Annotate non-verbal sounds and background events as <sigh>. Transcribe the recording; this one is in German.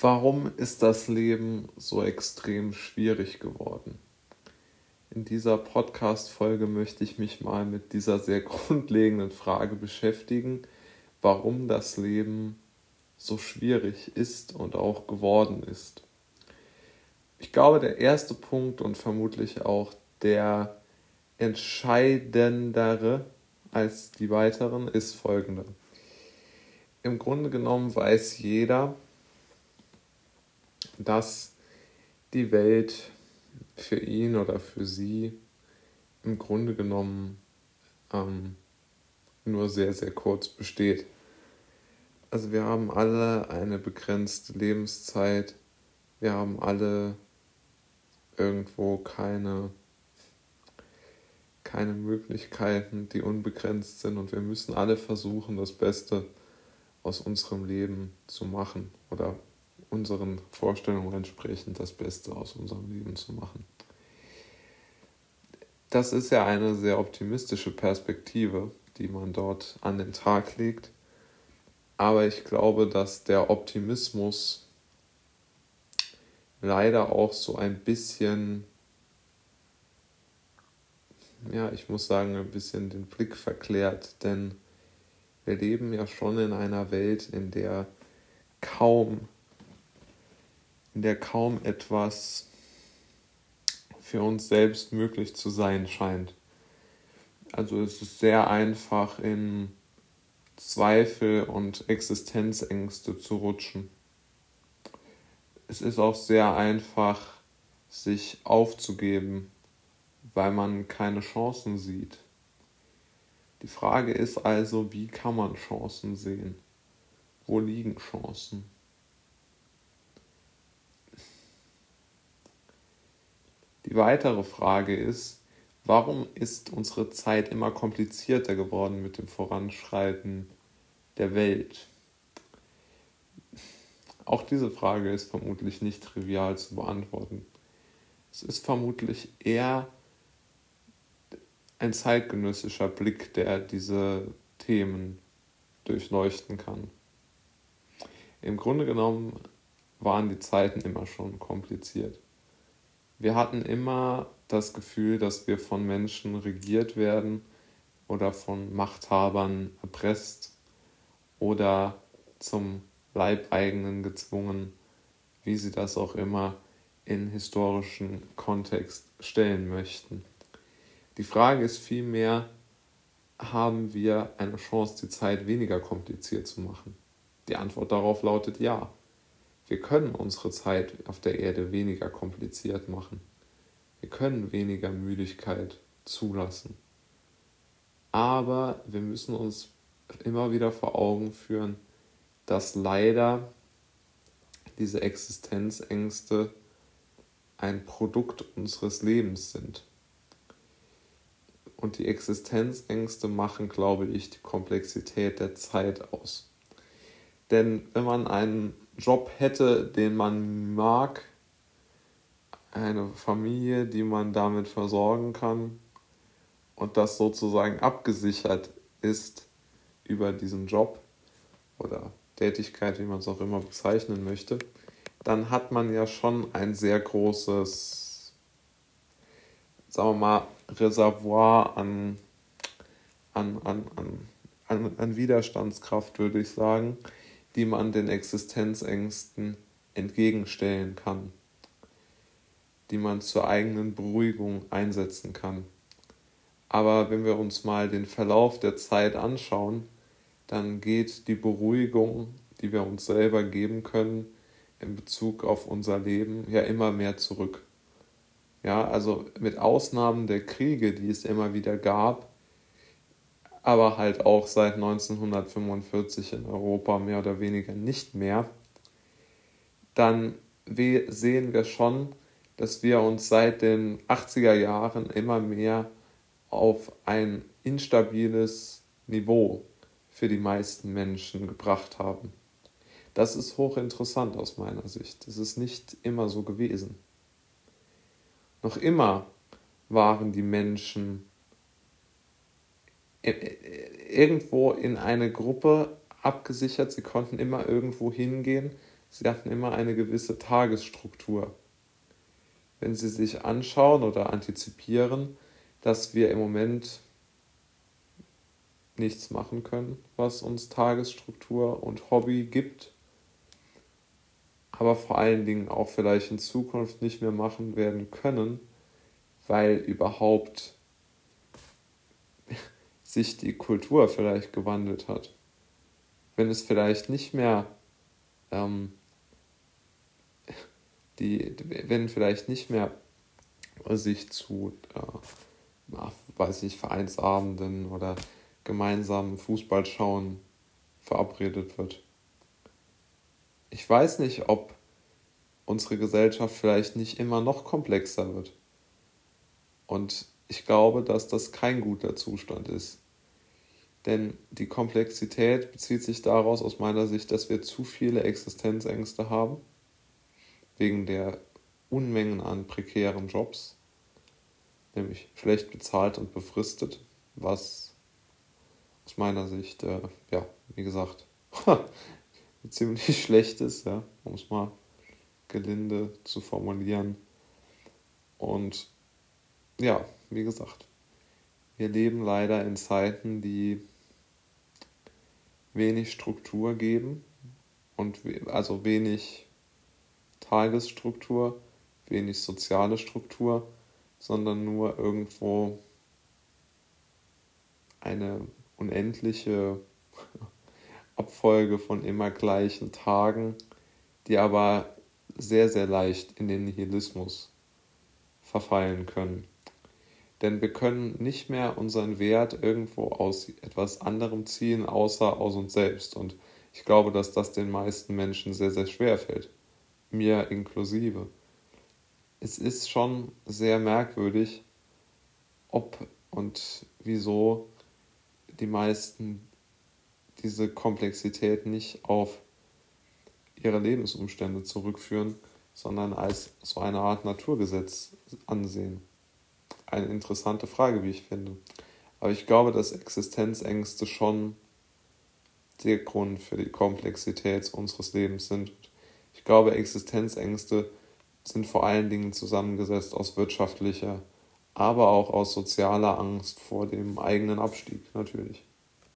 Warum ist das Leben so extrem schwierig geworden? In dieser Podcast-Folge möchte ich mich mal mit dieser sehr <laughs> grundlegenden Frage beschäftigen, warum das Leben so schwierig ist und auch geworden ist. Ich glaube, der erste Punkt und vermutlich auch der entscheidendere als die weiteren ist folgender. Im Grunde genommen weiß jeder, dass die Welt für ihn oder für sie im Grunde genommen ähm, nur sehr, sehr kurz besteht. Also wir haben alle eine begrenzte Lebenszeit, wir haben alle irgendwo keine, keine Möglichkeiten, die unbegrenzt sind und wir müssen alle versuchen, das Beste aus unserem Leben zu machen oder unseren Vorstellungen entsprechend das Beste aus unserem Leben zu machen. Das ist ja eine sehr optimistische Perspektive, die man dort an den Tag legt. Aber ich glaube, dass der Optimismus leider auch so ein bisschen, ja, ich muss sagen, ein bisschen den Blick verklärt, denn wir leben ja schon in einer Welt, in der kaum in der kaum etwas für uns selbst möglich zu sein scheint. Also es ist sehr einfach in Zweifel und Existenzängste zu rutschen. Es ist auch sehr einfach, sich aufzugeben, weil man keine Chancen sieht. Die Frage ist also, wie kann man Chancen sehen? Wo liegen Chancen? Die weitere Frage ist, warum ist unsere Zeit immer komplizierter geworden mit dem Voranschreiten der Welt? Auch diese Frage ist vermutlich nicht trivial zu beantworten. Es ist vermutlich eher ein zeitgenössischer Blick, der diese Themen durchleuchten kann. Im Grunde genommen waren die Zeiten immer schon kompliziert wir hatten immer das Gefühl, dass wir von Menschen regiert werden oder von Machthabern erpresst oder zum Leibeigenen gezwungen, wie sie das auch immer in historischen Kontext stellen möchten. Die Frage ist vielmehr, haben wir eine Chance, die Zeit weniger kompliziert zu machen? Die Antwort darauf lautet ja. Wir können unsere Zeit auf der Erde weniger kompliziert machen. Wir können weniger Müdigkeit zulassen. Aber wir müssen uns immer wieder vor Augen führen, dass leider diese Existenzängste ein Produkt unseres Lebens sind. Und die Existenzängste machen, glaube ich, die Komplexität der Zeit aus. Denn wenn man einen Job hätte, den man mag, eine Familie, die man damit versorgen kann und das sozusagen abgesichert ist über diesen Job oder Tätigkeit, wie man es auch immer bezeichnen möchte, dann hat man ja schon ein sehr großes, sagen wir mal, Reservoir an, an, an, an, an Widerstandskraft, würde ich sagen, die man den Existenzängsten entgegenstellen kann, die man zur eigenen Beruhigung einsetzen kann. Aber wenn wir uns mal den Verlauf der Zeit anschauen, dann geht die Beruhigung, die wir uns selber geben können, in Bezug auf unser Leben ja immer mehr zurück. Ja, also mit Ausnahmen der Kriege, die es immer wieder gab, aber halt auch seit 1945 in Europa mehr oder weniger nicht mehr, dann sehen wir schon, dass wir uns seit den 80er Jahren immer mehr auf ein instabiles Niveau für die meisten Menschen gebracht haben. Das ist hochinteressant aus meiner Sicht. Das ist nicht immer so gewesen. Noch immer waren die Menschen irgendwo in eine Gruppe abgesichert. Sie konnten immer irgendwo hingehen. sie hatten immer eine gewisse Tagesstruktur. Wenn Sie sich anschauen oder antizipieren, dass wir im Moment nichts machen können, was uns Tagesstruktur und Hobby gibt, aber vor allen Dingen auch vielleicht in Zukunft nicht mehr machen werden können, weil überhaupt sich die Kultur vielleicht gewandelt hat. Wenn es vielleicht nicht mehr ähm, <laughs> die, wenn vielleicht nicht mehr sich zu, äh, weiß ich, Vereinsabenden oder gemeinsamen Fußballschauen verabredet wird. Ich weiß nicht, ob unsere Gesellschaft vielleicht nicht immer noch komplexer wird. Und ich glaube, dass das kein guter Zustand ist. Denn die Komplexität bezieht sich daraus aus meiner Sicht, dass wir zu viele Existenzängste haben, wegen der Unmengen an prekären Jobs, nämlich schlecht bezahlt und befristet, was aus meiner Sicht, äh, ja, wie gesagt, <laughs> ziemlich schlecht ist, ja, um es mal gelinde zu formulieren. Und ja, wie gesagt, wir leben leider in Zeiten, die wenig Struktur geben und also wenig Tagesstruktur, wenig soziale Struktur, sondern nur irgendwo eine unendliche <laughs> Abfolge von immer gleichen Tagen, die aber sehr, sehr leicht in den Nihilismus verfallen können. Denn wir können nicht mehr unseren Wert irgendwo aus etwas anderem ziehen, außer aus uns selbst. Und ich glaube, dass das den meisten Menschen sehr, sehr schwer fällt. Mir inklusive. Es ist schon sehr merkwürdig, ob und wieso die meisten diese Komplexität nicht auf ihre Lebensumstände zurückführen, sondern als so eine Art Naturgesetz ansehen. Eine interessante Frage, wie ich finde. Aber ich glaube, dass Existenzängste schon der Grund für die Komplexität unseres Lebens sind. Ich glaube, Existenzängste sind vor allen Dingen zusammengesetzt aus wirtschaftlicher aber auch aus sozialer Angst vor dem eigenen Abstieg natürlich.